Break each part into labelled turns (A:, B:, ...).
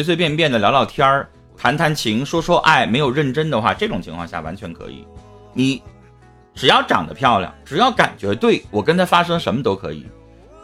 A: 随随便便的聊聊天儿、谈谈情、说说爱，没有认真的话，这种情况下完全可以。你只要长得漂亮，只要感觉对，我跟他发生什么都可以。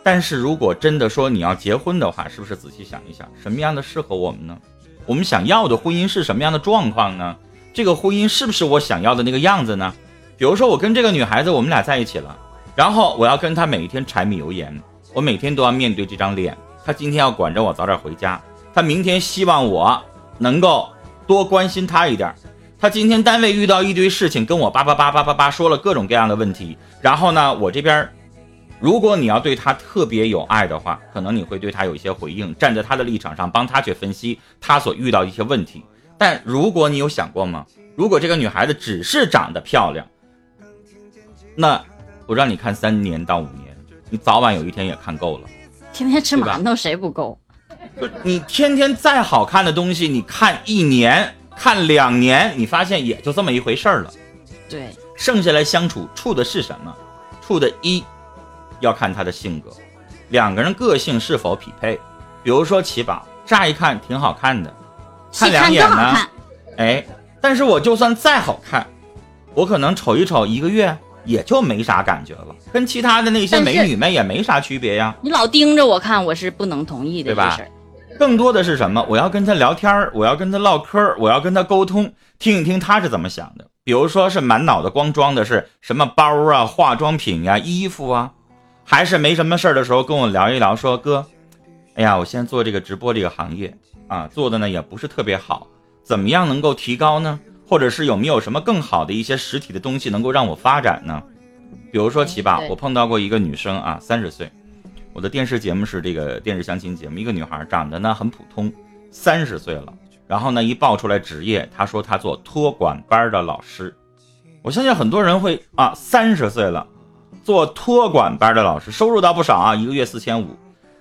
A: 但是如果真的说你要结婚的话，是不是仔细想一想，什么样的适合我们呢？我们想要的婚姻是什么样的状况呢？这个婚姻是不是我想要的那个样子呢？比如说我跟这个女孩子，我们俩在一起了，然后我要跟她每一天柴米油盐，我每天都要面对这张脸。她今天要管着我早点回家，她明天希望我能够多关心他一点。他今天单位遇到一堆事情，跟我叭叭叭叭叭叭说了各种各样的问题，然后呢，我这边。如果你要对他特别有爱的话，可能你会对他有一些回应，站在他的立场上帮他去分析他所遇到一些问题。但如果你有想过吗？如果这个女孩子只是长得漂亮，那我让你看三年到五年，你早晚有一天也看够了。
B: 天天吃馒头谁不够？
A: 不，你天天再好看的东西，你看一年、看两年，你发现也就这么一回事儿了。
B: 对，
A: 剩下来相处处的是什么？处的一。要看他的性格，两个人个性是否匹配。比如说齐宝，乍一看挺好看的，看两眼呢，哎，但是我就算再好看，我可能瞅一瞅一个月也就没啥感觉了，跟其他的那些美女们也没啥区别呀。
B: 你老盯着我看，我是不能同意的，
A: 对吧？更多的是什么？我要跟他聊天我要跟他唠嗑我要跟他沟通，听一听他是怎么想的。比如说是满脑子光装的是什么包啊、化妆品呀、衣服啊。还是没什么事儿的时候跟我聊一聊，说哥，哎呀，我现在做这个直播这个行业啊，做的呢也不是特别好，怎么样能够提高呢？或者是有没有什么更好的一些实体的东西能够让我发展呢？比如说奇吧，我碰到过一个女生啊，三十岁，我的电视节目是这个电视相亲节目，一个女孩长得呢很普通，三十岁了，然后呢一报出来职业，她说她做托管班的老师，我相信很多人会啊，三十岁了。做托管班的老师收入倒不少啊，一个月四千五。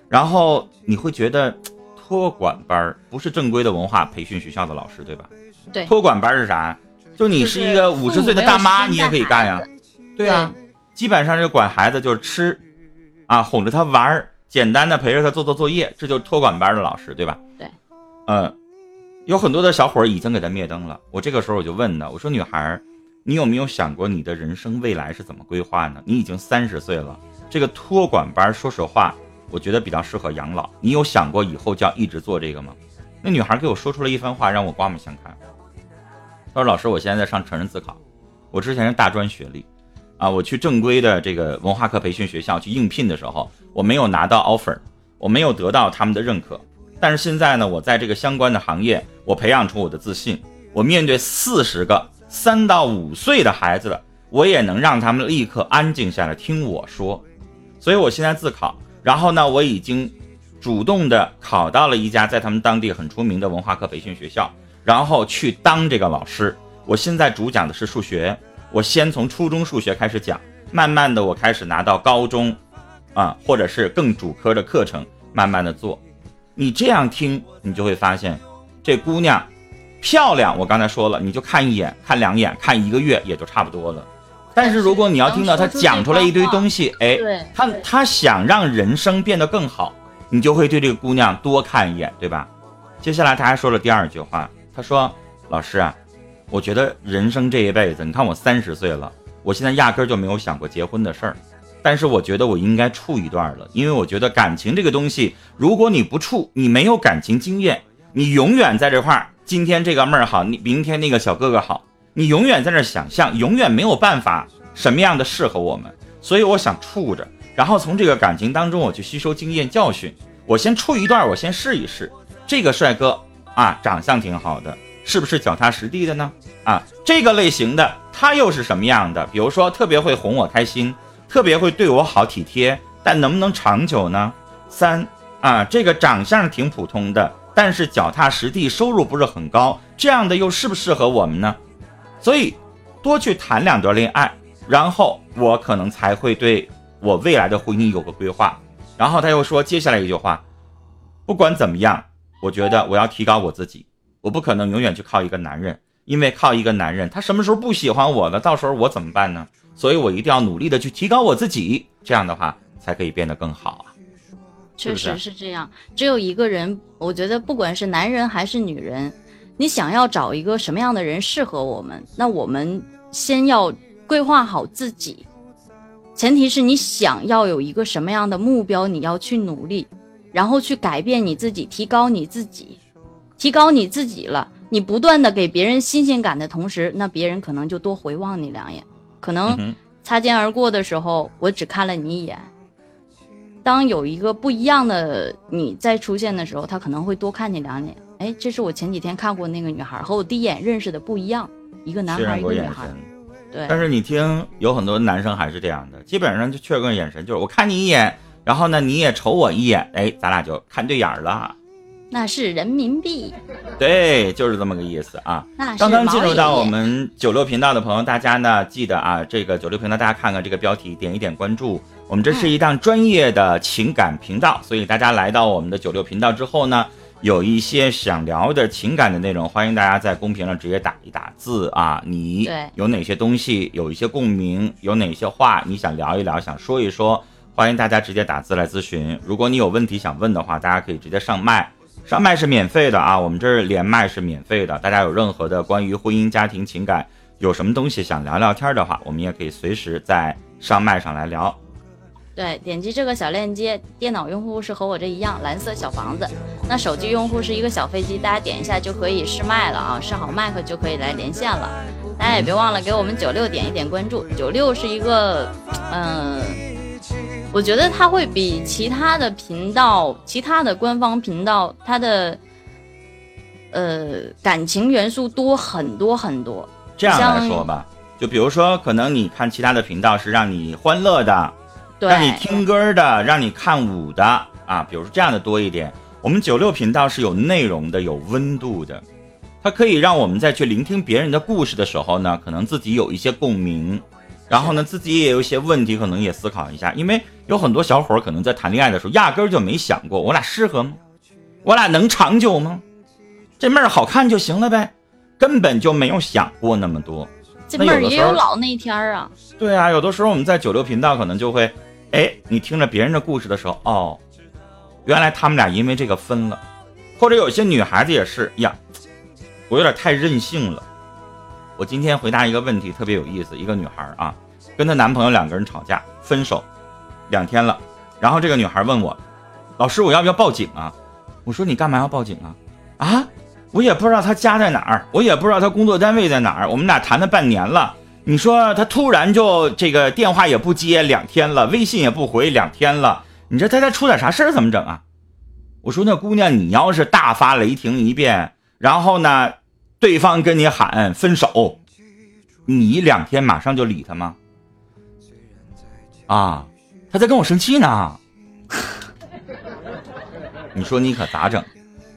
A: 然后你会觉得，托管班不是正规的文化培训学校的老师，对吧？
B: 对。
A: 托管班是啥？就你是一个五十岁的大妈，你也可以干呀。对啊，基本上是管孩子就是吃，啊，哄着他玩儿简单的陪着他做做作业，这就是托管班的老师，对吧？
B: 对。
A: 嗯，有很多的小伙儿已经给他灭灯了。我这个时候我就问他，我说女孩。你有没有想过你的人生未来是怎么规划呢？你已经三十岁了，这个托管班，说实话，我觉得比较适合养老。你有想过以后就要一直做这个吗？那女孩给我说出了一番话，让我刮目相看。她说：“老师，我现在在上成人自考，我之前是大专学历，啊，我去正规的这个文化课培训学校去应聘的时候，我没有拿到 offer，我没有得到他们的认可。但是现在呢，我在这个相关的行业，我培养出我的自信，我面对四十个。”三到五岁的孩子了，我也能让他们立刻安静下来听我说，所以我现在自考，然后呢，我已经主动的考到了一家在他们当地很出名的文化课培训学校，然后去当这个老师。我现在主讲的是数学，我先从初中数学开始讲，慢慢的我开始拿到高中，啊，或者是更主科的课程，慢慢的做。你这样听，你就会发现，这姑娘。漂亮，我刚才说了，你就看一眼，看两眼，看一个月也就差不多了。但是如果你要听到她讲出来一堆东西，哎，她她想让人生变得更好，你就会对这个姑娘多看一眼，对吧？接下来她还说了第二句话，她说：“老师啊，我觉得人生这一辈子，你看我三十岁了，我现在压根就没有想过结婚的事儿，但是我觉得我应该处一段了，因为我觉得感情这个东西，如果你不处，你没有感情经验，你永远在这块儿。”今天这个妹儿好，你明天那个小哥哥好，你永远在那想象，永远没有办法什么样的适合我们，所以我想处着，然后从这个感情当中我去吸收经验教训，我先处一段，我先试一试。这个帅哥啊，长相挺好的，是不是脚踏实地的呢？啊，这个类型的他又是什么样的？比如说特别会哄我开心，特别会对我好体贴，但能不能长久呢？三啊，这个长相挺普通的。但是脚踏实地，收入不是很高，这样的又适不适合我们呢？所以多去谈两段恋爱，然后我可能才会对我未来的婚姻有个规划。然后他又说接下来一句话：不管怎么样，我觉得我要提高我自己，我不可能永远去靠一个男人，因为靠一个男人，他什么时候不喜欢我了，到时候我怎么办呢？所以我一定要努力的去提高我自己，这样的话才可以变得更好啊。
B: 确实是这样。只有一个人，我觉得不管是男人还是女人，你想要找一个什么样的人适合我们，那我们先要规划好自己。前提是你想要有一个什么样的目标，你要去努力，然后去改变你自己，提高你自己，提高你自己了。你不断的给别人新鲜感的同时，那别人可能就多回望你两眼。可能擦肩而过的时候，我只看了你一眼。当有一个不一样的你再出现的时候，他可能会多看你两眼。哎，这是我前几天看过那个女孩，和我第一眼认识的不一样，一个男孩，一个女孩。对，
A: 但是你听，有很多男生还是这样的，基本上就确认眼神，就是我看你一眼，然后呢你也瞅我一眼，哎，咱俩就看对眼儿了。
B: 那是人民币，
A: 对，就是这么个意思啊。
B: 那
A: 刚刚进入到我们九六频道的朋友，大家呢记得啊，这个九六频道大家看看这个标题，点一点关注。我们这是一档专业的情感频道，所以大家来到我们的九六频道之后呢，有一些想聊的情感的内容，欢迎大家在公屏上直接打一打字啊，你
B: 对
A: 有哪些东西有一些共鸣，有哪些话你想聊一聊，想说一说，欢迎大家直接打字来咨询。如果你有问题想问的话，大家可以直接上麦。上麦是免费的啊，我们这儿连麦是免费的。大家有任何的关于婚姻、家庭、情感，有什么东西想聊聊天的话，我们也可以随时在上麦上来聊。
B: 对，点击这个小链接，电脑用户是和我这一样，蓝色小房子。那手机用户是一个小飞机，大家点一下就可以试麦了啊，试好麦克就可以来连线了。大家也别忘了给我们九六点一点关注，九六是一个，嗯、我觉得它会比其他的频道、其他的官方频道，它的呃感情元素多很多很多。
A: 这样来说吧，就比如说，可能你看其他的频道是让你欢乐的，让你听歌的，让你看舞的啊，比如说这样的多一点。我们九六频道是有内容的，有温度的，它可以让我们在去聆听别人的故事的时候呢，可能自己有一些共鸣，然后呢，自己也有一些问题，可能也思考一下。因为有很多小伙儿可能在谈恋爱的时候，压根儿就没想过我俩适合吗？我俩能长久吗？这妹儿好看就行了呗，根本就没有想过那么多。
B: 这妹儿也
A: 有
B: 老那一天儿啊。
A: 对啊，有的时候我们在九六频道可能就会，哎，你听着别人的故事的时候，哦，原来他们俩因为这个分了，或者有些女孩子也是呀，我有点太任性了。我今天回答一个问题特别有意思，一个女孩啊，跟她男朋友两个人吵架分手，两天了，然后这个女孩问我，老师我要不要报警啊？我说你干嘛要报警啊？啊，我也不知道他家在哪儿，我也不知道他工作单位在哪儿，我们俩谈了半年了。你说他突然就这个电话也不接两天了，微信也不回两天了，你说他家出点啥事儿怎么整啊？我说那姑娘，你要是大发雷霆一遍，然后呢，对方跟你喊分手，你两天马上就理他吗？啊，他在跟我生气呢。你说你可咋整？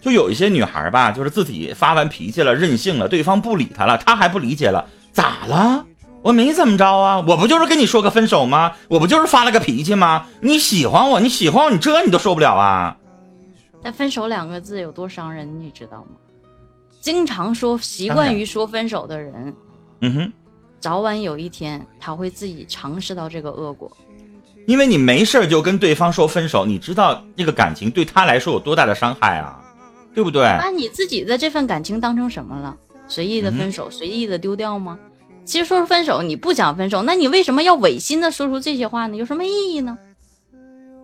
A: 就有一些女孩吧，就是自己发完脾气了，任性了，对方不理她了，她还不理解了，咋了？我没怎么着啊，我不就是跟你说个分手吗？我不就是发了个脾气吗？你喜欢我，你喜欢我，你这你都受不了啊？
B: 但分手两个字有多伤人，你知道吗？经常说、习惯于说分手的人，
A: 嗯哼，
B: 早晚有一天他会自己尝试到这个恶果。
A: 因为你没事儿就跟对方说分手，你知道这个感情对他来说有多大的伤害啊，对不对？
B: 把你自己的这份感情当成什么了？随意的分手，随意的丢掉吗？其实说分手，你不想分手，那你为什么要违心的说出这些话呢？有什么意义呢？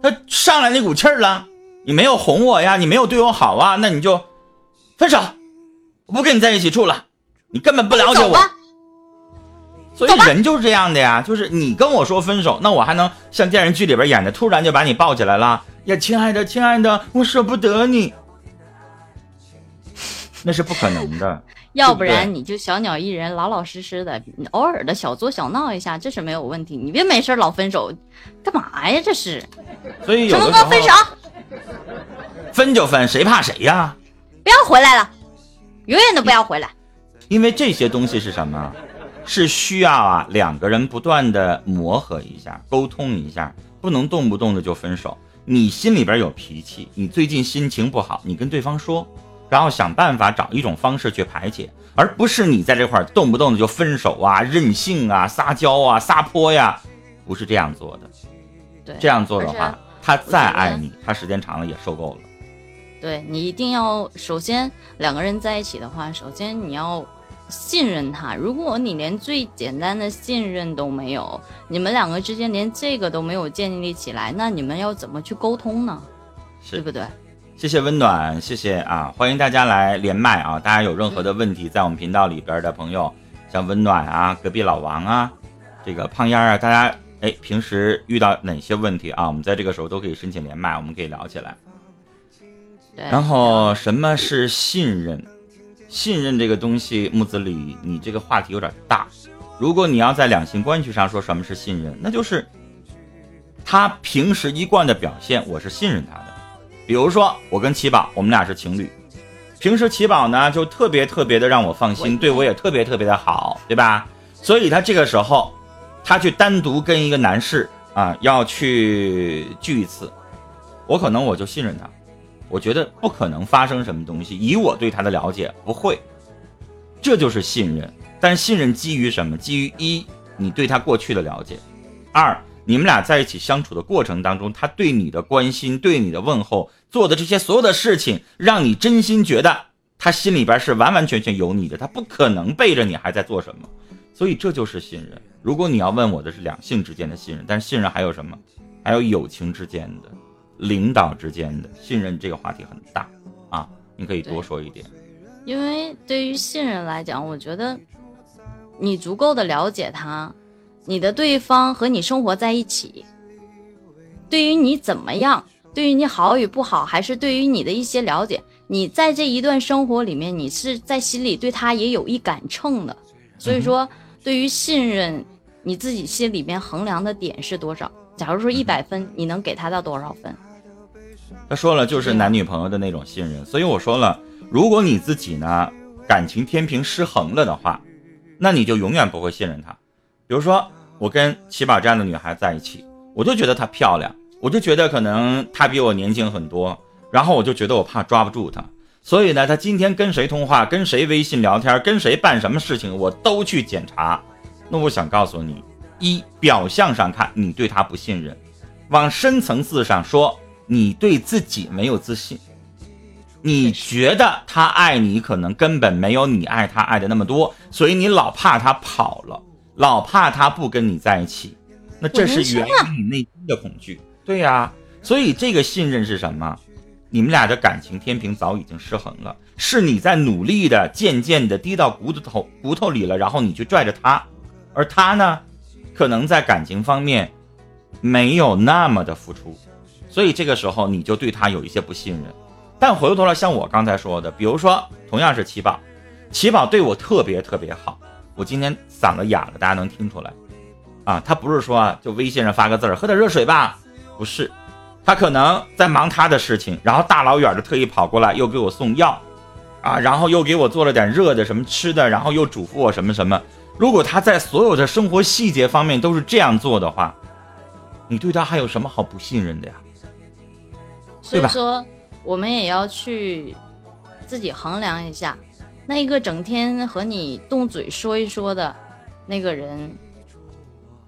A: 他上来那股气儿了，你没有哄我呀，你没有对我好啊，那你就分手，我不跟你在一起住了，你根本不了解我。所以人就是这样的呀，就是你跟我说分手，那我还能像电视剧里边演的，突然就把你抱起来了呀，亲爱的，亲爱的，我舍不得你，那是不可能的。
B: 要不然你就小鸟依人，老老实实的，你偶尔的小作小闹一下，这是没有问题。你别没事老分手，干嘛呀？这是
A: 所以有
B: 成龙
A: 的时候
B: 哥分手，
A: 分就分，谁怕谁呀？
B: 不要回来了，永远都不要回来。
A: 因为这些东西是什么？是需要啊两个人不断的磨合一下，沟通一下，不能动不动的就分手。你心里边有脾气，你最近心情不好，你跟对方说，然后想办法找一种方式去排解，而不是你在这块儿动不动的就分手啊、任性啊、撒娇啊、撒泼呀，不是这样做的。
B: 对，
A: 这样做的话，他再爱你，他时间长了也受够了。
B: 对你一定要首先两个人在一起的话，首先你要信任他。如果你连最简单的信任都没有，你们两个之间连这个都没有建立起来，那你们要怎么去沟通呢？对不对？
A: 谢谢温暖，谢谢啊！欢迎大家来连麦啊！大家有任何的问题，在我们频道里边的朋友，像温暖啊、隔壁老王啊、这个胖丫啊，大家哎，平时遇到哪些问题啊？我们在这个时候都可以申请连麦，我们可以聊起来。然后什么是信任？信任这个东西，木子李，你这个话题有点大。如果你要在两性关系上说什么是信任，那就是他平时一贯的表现，我是信任他的。比如说，我跟奇宝，我们俩是情侣，平时奇宝呢就特别特别的让我放心，对我也特别特别的好，对吧？所以他这个时候，他去单独跟一个男士啊要去聚一次，我可能我就信任他，我觉得不可能发生什么东西，以我对他的了解，不会，这就是信任。但信任基于什么？基于一，你对他过去的了解；二。你们俩在一起相处的过程当中，他对你的关心、对你的问候，做的这些所有的事情，让你真心觉得他心里边是完完全全有你的，他不可能背着你还在做什么。所以这就是信任。如果你要问我的是两性之间的信任，但是信任还有什么？还有友情之间的、领导之间的信任，这个话题很大啊，你可以多说一点。
B: 因为对于信任来讲，我觉得你足够的了解他。你的对方和你生活在一起，对于你怎么样，对于你好与不好，还是对于你的一些了解，你在这一段生活里面，你是在心里对他也有一杆秤的。所以说，对于信任，你自己心里面衡量的点是多少？假如说一百分，你能给他到多少分？
A: 他说了，就是男女朋友的那种信任。所以我说了，如果你自己呢感情天平失衡了的话，那你就永远不会信任他。比如说。我跟齐宝这样的女孩在一起，我就觉得她漂亮，我就觉得可能她比我年轻很多，然后我就觉得我怕抓不住她，所以呢，她今天跟谁通话，跟谁微信聊天，跟谁办什么事情，我都去检查。那我想告诉你，一表象上看你对他不信任，往深层次上说，你对自己没有自信，你觉得他爱你，可能根本没有你爱他爱的那么多，所以你老怕他跑了。老怕他不跟你在一起，那这是源于你内心的恐惧。对呀，所以这个信任是什么？你们俩的感情天平早已经失衡了，是你在努力的，渐渐的低到骨头骨头里了，然后你去拽着他，而他呢，可能在感情方面没有那么的付出，所以这个时候你就对他有一些不信任。但回过头来，像我刚才说的，比如说同样是七宝，七宝对我特别特别好。我今天嗓子哑了，大家能听出来，啊，他不是说啊就微信上发个字儿，喝点热水吧，不是，他可能在忙他的事情，然后大老远的特意跑过来，又给我送药，啊，然后又给我做了点热的什么吃的，然后又嘱咐我什么什么。如果他在所有的生活细节方面都是这样做的话，你对他还有什么好不信任的呀？
B: 所以说，我们也要去自己衡量一下。那一个整天和你动嘴说一说的那个人，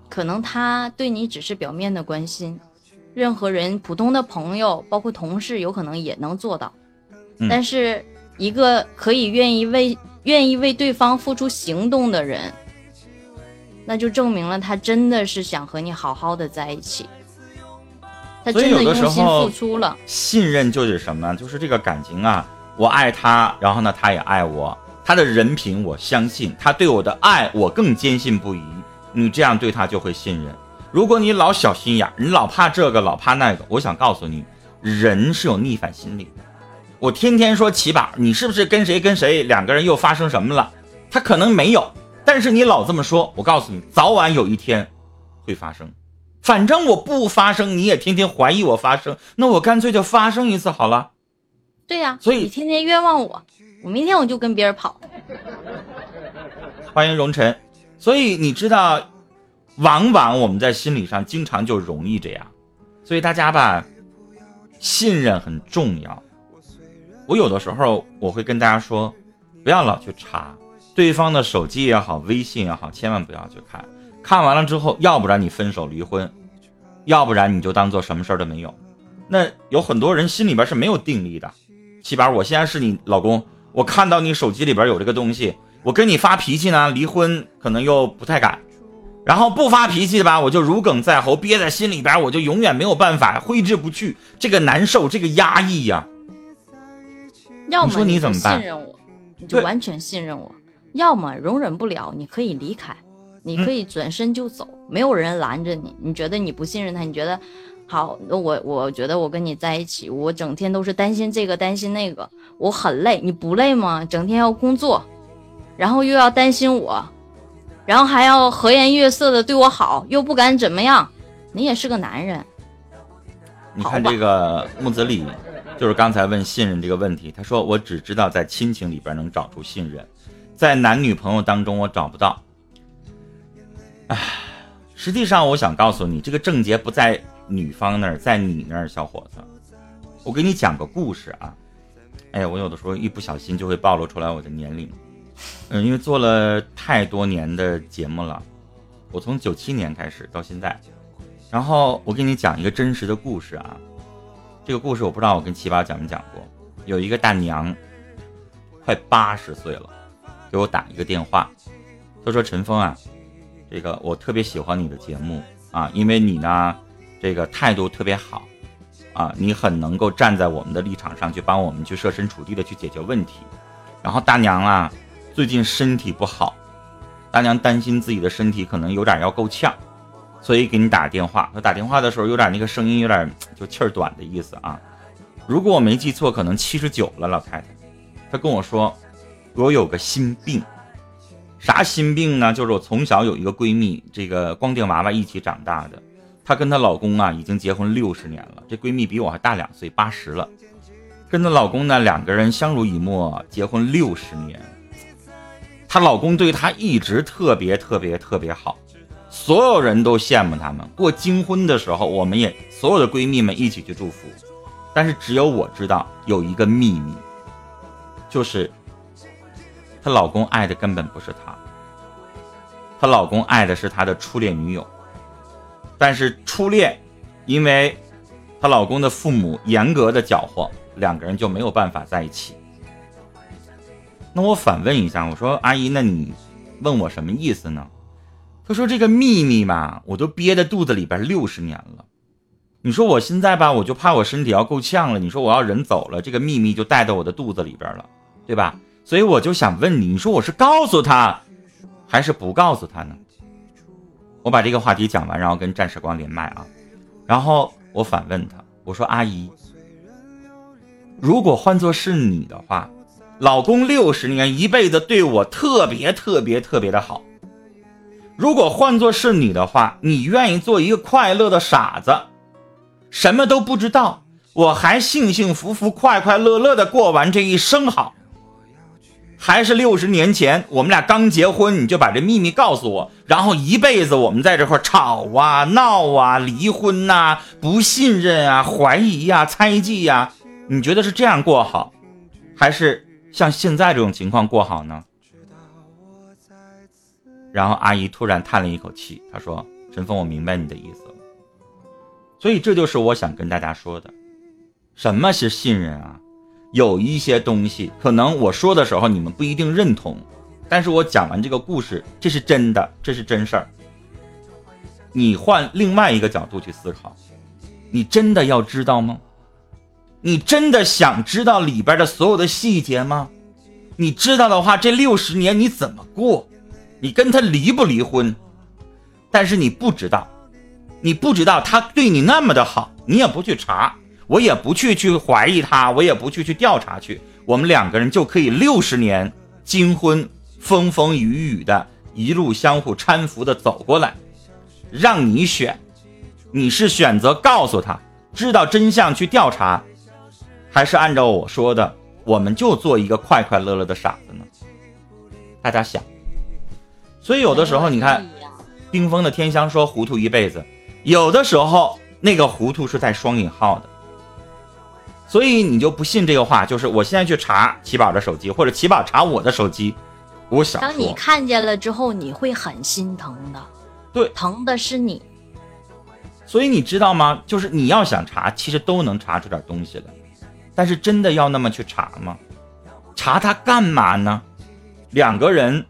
B: 可能他对你只是表面的关心，任何人普通的朋友，包括同事，有可能也能做到。但是一个可以愿意为愿意为对方付出行动的人，那就证明了他真的是想和你好好的在一起。他真的用心付出了。
A: 信任就是什么？就是这个感情啊。我爱他，然后呢，他也爱我。他的人品我相信，他对我的爱我更坚信不疑。你这样对他就会信任。如果你老小心眼，你老怕这个，老怕那个，我想告诉你，人是有逆反心理的。我天天说起宝，你是不是跟谁跟谁两个人又发生什么了？他可能没有，但是你老这么说，我告诉你，早晚有一天会发生。反正我不发生，你也天天怀疑我发生，那我干脆就发生一次好了。
B: 对呀，
A: 所以
B: 你天天冤枉我，我明天我就跟别人跑。
A: 欢迎荣晨，所以你知道，往往我们在心理上经常就容易这样，所以大家吧，信任很重要。我有的时候我会跟大家说，不要老去查对方的手机也好，微信也好，千万不要去看。看完了之后，要不然你分手离婚，要不然你就当做什么事儿都没有。那有很多人心里边是没有定力的。七宝，我现在是你老公，我看到你手机里边有这个东西，我跟你发脾气呢，离婚可能又不太敢，然后不发脾气吧，我就如鲠在喉，憋在心里边，我就永远没有办法挥之不去，这个难受，这个压抑呀。
B: 要么
A: 你说你怎么办
B: 信任我，你就完全信任我；要么容忍不了，你可以离开，你可以转身就走，没有人拦着你。你觉得你不信任他，你觉得好，那我我觉得我跟你在一起，我整天都是担心这个担心那个，我很累，你不累吗？整天要工作，然后又要担心我，然后还要和颜悦色的对我好，又不敢怎么样，你也是个男人。
A: 你看这个木子李，就是刚才问信任这个问题，他说我只知道在亲情里边能找出信任，在男女朋友当中我找不到。唉，实际上我想告诉你，这个症结不在女方那儿，在你那儿，小伙子。我给你讲个故事啊。哎呀，我有的时候一不小心就会暴露出来我的年龄。嗯，因为做了太多年的节目了，我从九七年开始到现在。然后我给你讲一个真实的故事啊，这个故事我不知道我跟七宝讲没讲过。有一个大娘，快八十岁了，给我打一个电话，她说：“陈峰啊，这个我特别喜欢你的节目啊，因为你呢，这个态度特别好啊，你很能够站在我们的立场上去帮我们去设身处地的去解决问题。然后大娘啊，最近身体不好，大娘担心自己的身体可能有点要够呛。”所以给你打电话，他打电话的时候有点那个声音有点就气儿短的意思啊。如果我没记错，可能七十九了，老太太。她跟我说，我有个心病，啥心病呢？就是我从小有一个闺蜜，这个光腚娃娃一起长大的，她跟她老公啊已经结婚六十年了，这闺蜜比我还大两岁，八十了。跟她老公呢两个人相濡以沫，结婚六十年，她老公对她一直特别特别特别好。所有人都羡慕他们过金婚的时候，我们也所有的闺蜜们一起去祝福，但是只有我知道有一个秘密，就是她老公爱的根本不是她，她老公爱的是她的初恋女友，但是初恋因为她老公的父母严格的搅和，两个人就没有办法在一起。那我反问一下，我说阿姨，那你问我什么意思呢？他说：“这个秘密嘛，我都憋在肚子里边六十年了。你说我现在吧，我就怕我身体要够呛了。你说我要人走了，这个秘密就带到我的肚子里边了，对吧？所以我就想问你，你说我是告诉他，还是不告诉他呢？我把这个话题讲完，然后跟战时光连麦啊，然后我反问他，我说：阿姨，如果换作是你的话，老公六十年一辈子对我特别特别特别的好。”如果换作是你的话，你愿意做一个快乐的傻子，什么都不知道，我还幸幸福福、快快乐乐的过完这一生好，还是六十年前我们俩刚结婚你就把这秘密告诉我，然后一辈子我们在这块吵啊、闹啊、离婚呐、不信任啊、怀疑呀、猜忌呀，你觉得是这样过好，还是像现在这种情况过好呢？然后阿姨突然叹了一口气，她说：“陈峰，我明白你的意思了。所以这就是我想跟大家说的，什么是信任啊？有一些东西可能我说的时候你们不一定认同，但是我讲完这个故事，这是真的，这是真事儿。你换另外一个角度去思考，你真的要知道吗？你真的想知道里边的所有的细节吗？你知道的话，这六十年你怎么过？”你跟他离不离婚？但是你不知道，你不知道他对你那么的好，你也不去查，我也不去去怀疑他，我也不去去调查去，我们两个人就可以六十年金婚，风风雨雨的一路相互搀扶的走过来，让你选，你是选择告诉他知道真相去调查，还是按照我说的，我们就做一个快快乐乐的傻子呢？大家想。所以有的时候，你看，冰封的天香说糊涂一辈子，有的时候那个糊涂是带双引号的。所以你就不信这个话，就是我现在去查奇宝的手机，或者奇宝查我的手机，我想
B: 当你看见了之后，你会很心疼的。
A: 对，
B: 疼的是你。
A: 所以你知道吗？就是你要想查，其实都能查出点东西来。但是真的要那么去查吗？查他干嘛呢？两个人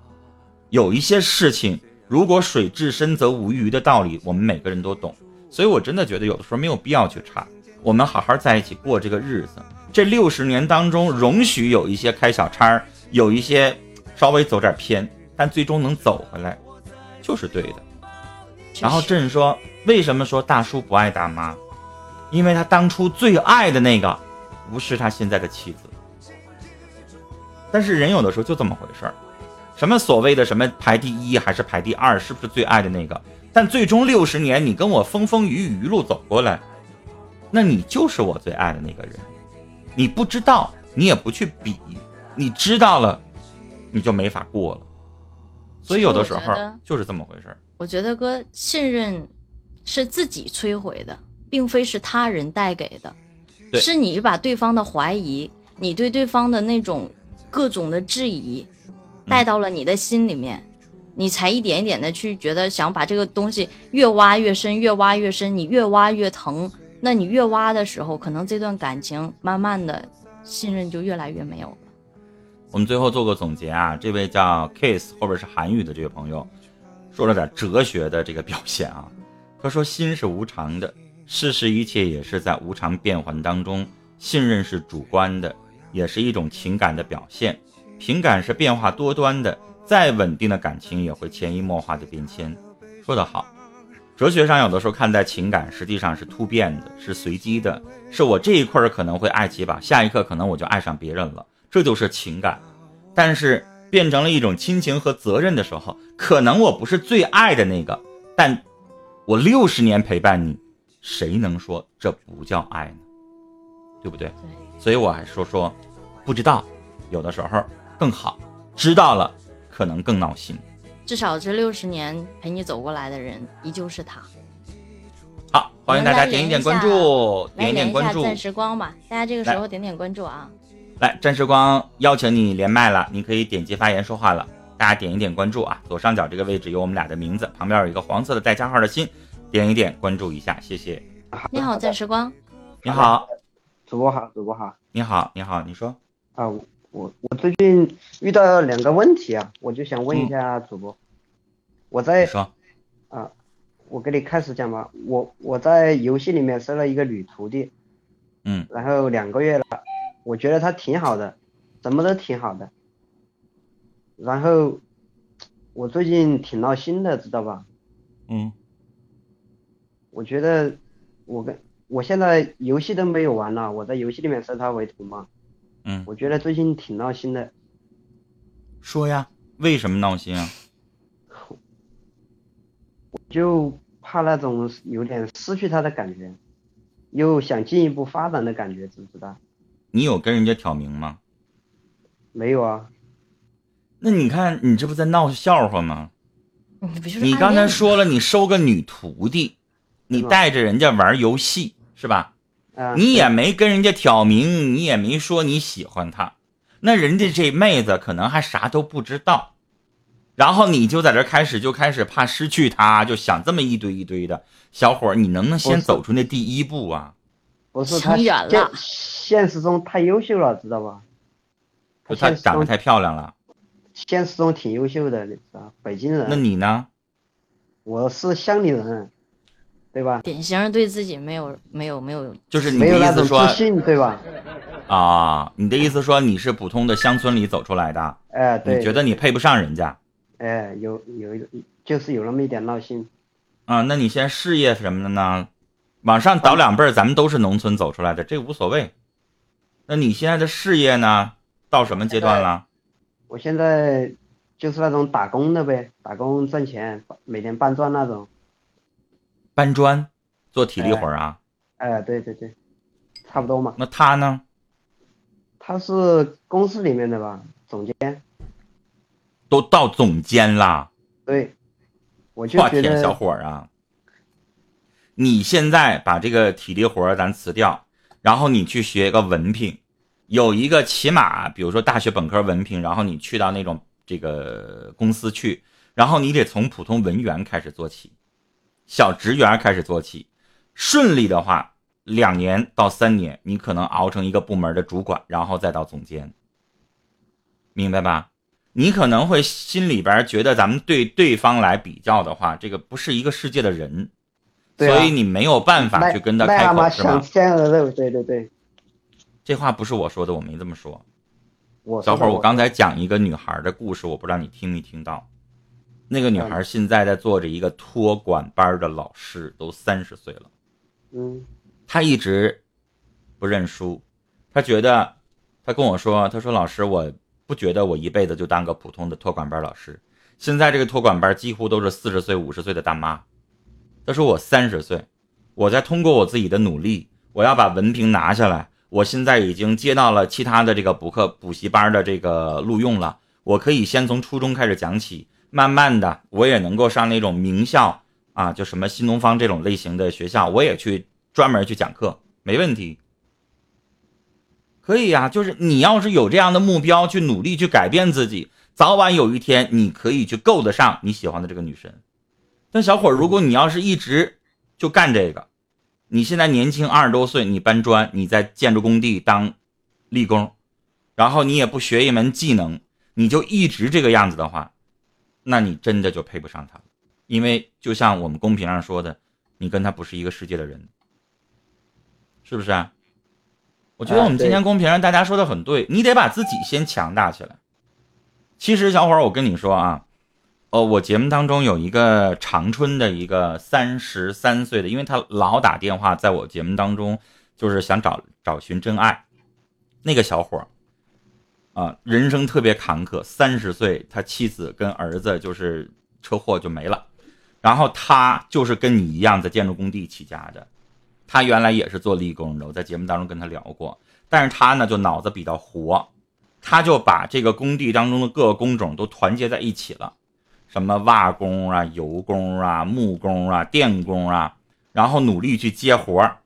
A: 有一些事情，如果水至深则无鱼的道理，我们每个人都懂。所以我真的觉得有的时候没有必要去查。我们好好在一起过这个日子。这六十年当中，容许有一些开小差，有一些稍微走点偏，但最终能走回来，就是对的。然后朕说，为什么说大叔不爱大妈？因为他当初最爱的那个。不是他现在的妻子，但是人有的时候就这么回事儿，什么所谓的什么排第一还是排第二，是不是最爱的那个？但最终六十年你跟我风风雨雨一路走过来，那你就是我最爱的那个人。你不知道，你也不去比，你知道了，你就没法过了。所以有的时候就是这么回事儿。
B: 我觉得哥信任是自己摧毁的，并非是他人带给的。是你把对方的怀疑，你对对方的那种各种的质疑带到了你的心里面，你才一点一点的去觉得想把这个东西越挖越深，越挖越深，你越挖越疼。那你越挖的时候，可能这段感情慢慢的信任就越来越没有了。
A: 我们最后做个总结啊，这位叫 Kiss 后边是韩语的这位朋友说了点哲学的这个表现啊，他说心是无常的。世事一切也是在无常变幻当中，信任是主观的，也是一种情感的表现。情感是变化多端的，再稳定的感情也会潜移默化的变迁。说得好，哲学上有的时候看待情感实际上是突变的，是随机的，是我这一块儿可能会爱几把，下一刻可能我就爱上别人了，这就是情感。但是变成了一种亲情和责任的时候，可能我不是最爱的那个，但我六十年陪伴你。谁能说这不叫爱呢？对不对？所以我还说说，不知道，有的时候更好；知道了，可能更闹心。
B: 至少这六十年陪你走过来的人，依旧是他。
A: 好，欢迎大家点一点关注，点一点关注。
B: 暂时光吧，大家这个时候点点关注啊！
A: 来，暂时光邀请你连麦了，你可以点击发言说话了。大家点一点关注啊！左上角这个位置有我们俩的名字，旁边有一个黄色的带加号的心。点一点关注一下，谢谢。
B: 你好，战时光。
A: 你好，
C: 主播好，主播好。
A: 你好，你好，你说。
C: 啊，我我最近遇到两个问题啊，我就想问一下主播。我在。
A: 说。
C: 啊，我给你开始讲吧。我我在游戏里面收了一个女徒弟。
A: 嗯。
C: 然后两个月了，我觉得她挺好的，什么都挺好的。然后我最近挺闹心的，知道吧？
A: 嗯。
C: 我觉得我跟我现在游戏都没有玩了，我在游戏里面收她为徒嘛。
A: 嗯。
C: 我觉得最近挺闹心的。
A: 说呀，为什么闹心啊？
C: 我就怕那种有点失去他的感觉，又想进一步发展的感觉，知不知道？
A: 你有跟人家挑明吗？
C: 没有啊。
A: 那你看，你这不在闹笑话吗？
B: 你
A: 你刚才说了，你收个女徒弟。你带着人家玩游戏是吧？你也没跟人家挑明，你也没说你喜欢他，那人家这妹子可能还啥都不知道，然后你就在这开始就开始怕失去她，就想这么一堆一堆的。小伙儿，你能不能先走出那第一步啊？
C: 我说他
B: 远了，
C: 现实中太优秀了，知道吧？
A: 他长得太漂亮了。
C: 现实中挺优秀的，你知道？北京人。
A: 那你呢？
C: 我是乡里人。对吧？
B: 典型对自己没有没有没有，
A: 就是你的意思说
C: 自信，对吧？
A: 啊，你的意思说你是普通的乡村里走出来的？
C: 哎，对。
A: 你觉得你配不上人家？
C: 哎，有有一就是有那么一点闹心。
A: 啊，那你现在事业什么的呢？往上倒两辈儿，咱们都是农村走出来的，这无所谓。那你现在的事业呢？到什么阶段了？
C: 我现在就是那种打工的呗，打工赚钱，每天搬砖那种。
A: 搬砖，做体力活啊？
C: 哎，对对对，差不多嘛。
A: 那他呢？
C: 他是公司里面的吧，总监。
A: 都到总监啦。
C: 对，我就觉
A: 得小伙儿啊，你现在把这个体力活咱辞掉，然后你去学一个文凭，有一个起码，比如说大学本科文凭，然后你去到那种这个公司去，然后你得从普通文员开始做起。小职员开始做起，顺利的话，两年到三年，你可能熬成一个部门的主管，然后再到总监，明白吧？你可能会心里边觉得咱们对对方来比较的话，这个不是一个世界的人，
C: 对啊
A: 所以你没有办法去跟他开口，是吗？
C: 想天鹅肉，对对对，
A: 这话不是我说的，我没这么说。
C: 我
A: 小伙儿，我刚
C: 才
A: 才讲一个女孩的故事，我不知道你听没听到。那个女孩现在在做着一个托管班的老师，都三十岁了。
C: 嗯
A: 她一直不认输，她觉得，她跟我说，她说老师，我不觉得我一辈子就当个普通的托管班老师。现在这个托管班几乎都是四十岁、五十岁的大妈。她说我三十岁，我在通过我自己的努力，我要把文凭拿下来。我现在已经接到了其他的这个补课补习班的这个录用了，我可以先从初中开始讲起，慢慢的我也能够上那种名校啊，就什么新东方这种类型的学校，我也去专门去讲课，没问题。可以呀、就是你要是有这样的目标，去努力去改变自己，早晚有一天你可以去够得上你喜欢的这个女神。但小伙，如果你要是一直就干这个，你现在年轻二十多岁，你搬砖，你在建筑工地当力工，然后你也不学一门技能，你就一直这个样子的话，那你真的就配不上他了。因为就像我们公屏上说的，你跟他不是一个世界的人，是不是啊？我觉得我们今天公屏上大家说的很对，你得把自己先强大起来。其实小伙儿，我跟你说啊，哦，我节目当中有一个长春的一个三十三岁的，因为他老打电话在我节目当中，就是想找找寻真爱。那个小伙儿啊，人生特别坎坷，三十岁，他妻子跟儿子就是车祸就没了，然后他就是跟你一样在建筑工地起家的，他原来也是做力工的，我在节目当中跟他聊过，但是他呢就脑子比较活，他就把这个工地当中的各个工种都团结在一起了。什么瓦工啊、油工啊、木工啊、电工啊，然后努力去接活儿。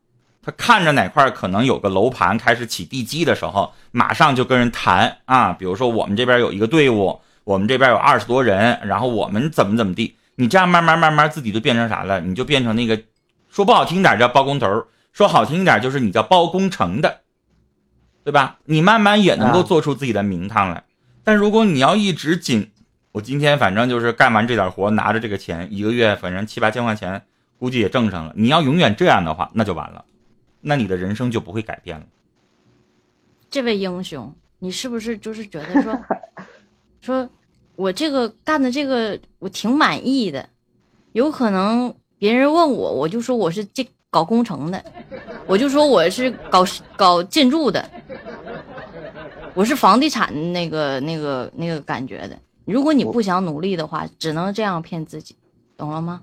A: 他看着哪块可能有个楼盘开始起地基的时候，马上就跟人谈啊，比如说我们这边有一个队伍，我们这边有二十多人，然后我们怎么怎么地。你这样慢慢慢慢自己就变成啥了？你就变成那个说不好听点叫包工头，说好听点就是你叫包工程的，对吧？你慢慢也能够做出自己的名堂来。但如果你要一直紧，我今天反正就是干完这点活，拿着这个钱，一个月反正七八千块钱，估计也挣上了。你要永远这样的话，那就完了，那你的人生就不会改变了。
B: 这位英雄，你是不是就是觉得说，说我这个干的这个我挺满意的，有可能别人问我，我就说我是这搞工程的，我就说我是搞搞建筑的，我是房地产那个那个那个感觉的。如果你不想努力的话，只能这样骗自己，懂了吗？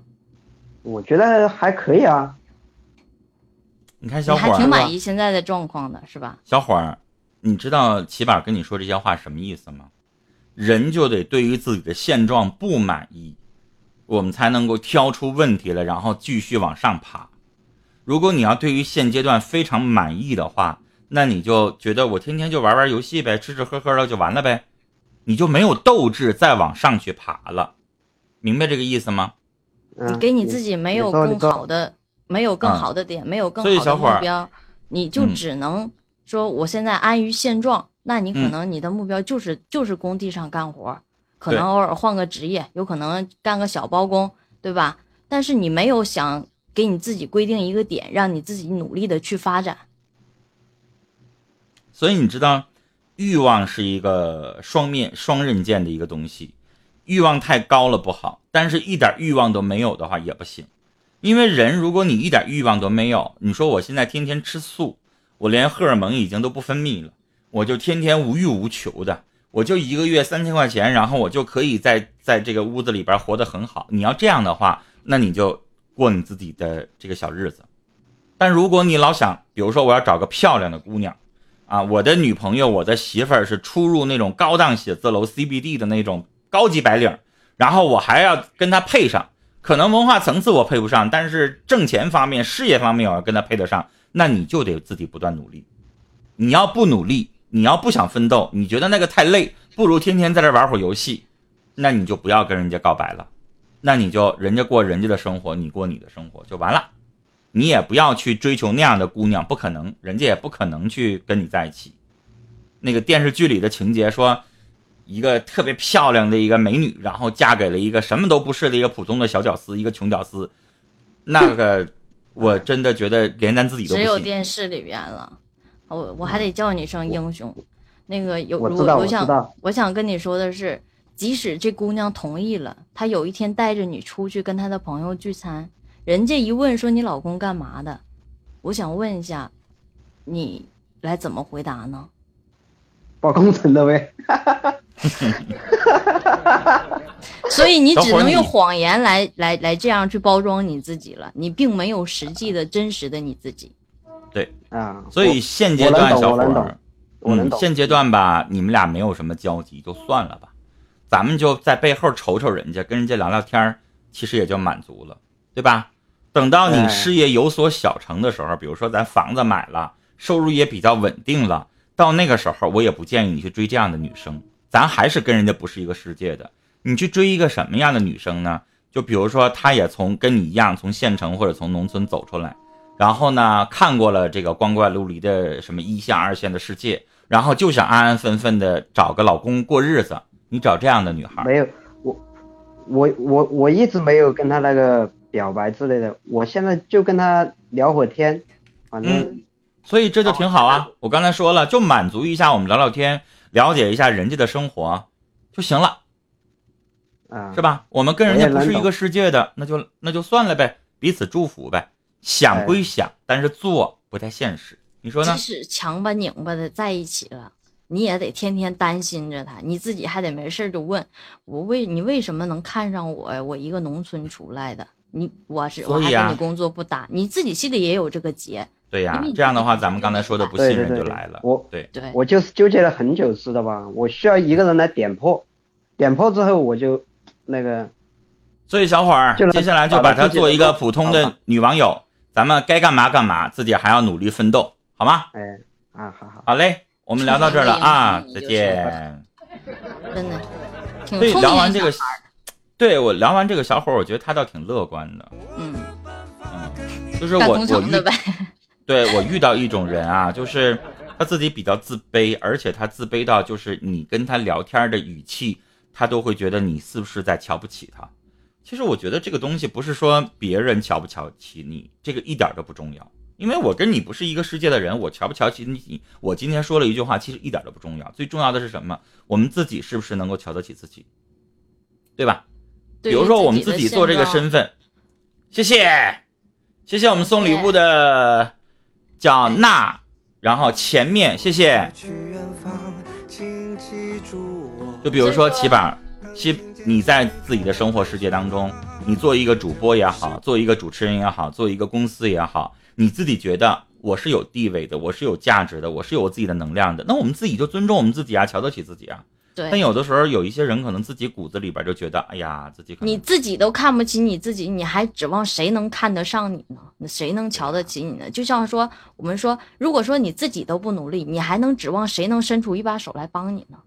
C: 我觉得还可以啊。
A: 你看小伙儿，
B: 还挺满意现在的状况的，是吧？
A: 小伙儿，你知道起码跟你说这些话什么意思吗？人就得对于自己的现状不满意，我们才能够挑出问题来，然后继续往上爬。如果你要对于现阶段非常满意的话，那你就觉得我天天就玩玩游戏呗，吃吃喝喝的就完了呗，你就没有斗志再往上去爬了，明白这个意思吗？
C: 嗯、
B: 你给你自己没有更好的，没有更
A: 嗯
B: 好的点，没有更好的
A: 所以小伙儿
B: 目标，你就
A: 嗯
B: 只能说我现在安于现状。那你可
A: 嗯
B: 能你的目标就是就是工地上干活，可能偶尔换个职业，有可能干个小包工，对吧？但是你没有想给你自己规定一个点，让你自己努力的去发展。
A: 所以你知道，欲望是一个双面双刃剑的一个东西，欲望太高了不好，但是一点欲望都没有的话也不行。因为人，如果你一点欲望都没有，你说我现在天天吃素，我连荷尔蒙已经都不分泌了，我就天天无欲无求的，我就一个月三千块钱，然后我就可以在在这个屋子里边活得很好。你要这样的话，那你就过你自己的这个小日子。但如果你老想，比如说我要找个漂亮的姑娘。啊，我的女朋友，我的媳妇儿是出入那种高档写字楼 CBD 的那种高级白领，然后我还要跟她配上，可能文化层次我配不上，但是挣钱方面、事业方面我要跟他配得上，那你就得自己不断努力。你要不努力，你要不想奋斗，你觉得那个太累，不如天天在这玩会儿游戏，那你就不要跟人家告白了，那你就人家过人家的生活，你过你的生活就完了。你也不要去追求那样的姑娘，不可能，人家也不可能去跟你在一起。那个电视剧里的情节说，一个特别漂亮的一个美女，然后嫁给了一个什么都不是的一个普通的小屌丝，一个穷屌丝，那个 我真的觉得连咱自己都
B: 只有。电视里边了。我我还得叫你声英雄。那个有，
C: 我
B: 我想
C: 我
B: 我想跟你说的是，即使这姑娘同意了，她有一天带着你出去跟她的朋友聚餐，人家一问说你老公干嘛的，我想问一下，你来怎么回答呢？
C: 包工程的呗。
B: 所以你只能用谎言来来来这样去包装你自己了，你并没有实际的真实的你自己。
C: 对啊，
A: 所以现阶段小伙嗯。现阶段吧，你们俩没有什么交集，就算了吧。咱们就在背后瞅瞅人家，跟人家聊聊天儿，其实也就满足了，对吧？等到你
C: 哎
A: 事业有所小成的时候，比如说咱房子买了，收入也比较稳定了，到那个时候，我也不建议你去追这样的女生，咱还是跟人家不是一个世界的。你去追一个什么样的女生呢？就比如说，她也从跟你一样从县城或者从农村走出来，然后呢，看过了这个光怪陆离的什么一线、二线的世界，然后就想安安分分的找个老公过日子。你找这样的女孩，
C: 没有，我我我我一直没有跟她那个表白之类的，我现在就跟她聊会儿天，反正、
A: 嗯所以这就挺好啊。我刚才说了，就满足一下我们聊聊天，了解一下人家的生活就行了，
C: 啊
A: 是吧？我们跟人家不是一个世界的，那就那就算了呗，彼此祝福呗。想归想，但是做不太现实，你说呢
B: 即？使强吧拧巴的在一起了，你也得天天担心着他，你自己还得没事儿就问我为你为什么能看上我呀？我一个农村出来的，你我是我还跟你工作不搭，你自己心里也有这个结。
A: 对呀这样的话，咱们刚才说的不信任就来了。
C: 我
A: 对，
B: 对，
C: 我就是纠结了很久，知道吧？我需要一个人来点破，点破之后我就那个
A: 所以小伙儿接下来就把她做一个普通的女网友，咱们该干嘛干嘛，自己还要努力奋斗，好吗？
C: 哎啊，好好，
A: 好嘞，我们聊到这儿了 啊，再见。
B: 真的挺
A: 所以
B: 聪
A: 聊完这个
B: 明的小孩儿，
A: 对我聊完这个小伙儿，我觉得他倒挺乐观的，
B: 嗯，
A: 嗯，就是我我遇。对我遇到一种人啊，就是他自己比较自卑，而且他自卑到就是你跟他聊天的语气，他都会觉得你是不是在瞧不起他。其实我觉得这个东西不是说别人瞧不瞧起你，这个一点都不重要，因为我跟你不是一个世界的人，我瞧不瞧起你，我今天说了一句话，其实一点都不重要，最重要的是什么？我们自己是不是能够瞧得起自己，对吧？比如说我们
B: 自己
A: 做这个身份，谢谢，谢谢我们送礼物的叫娜，然后前面谢谢，就比如说起宝，其你在自己的生活世界当中，你做一个主播也好，做一个主持人也好，做一个公司也好，你自己觉得我是有地位的，我是有价值的，我是有我自己的能量的，那我们自己就尊重我们自己啊，瞧得起自己啊。但，有的时候有一些人可能自己骨子里边就觉得，哎呀，自己可能
B: 你自己都看不起你自己，你还指望谁能看得上你呢？那谁能瞧得起你呢？就像说，我们说，如果说你自己都不努力，你还能指望谁能伸出一把手来帮你呢？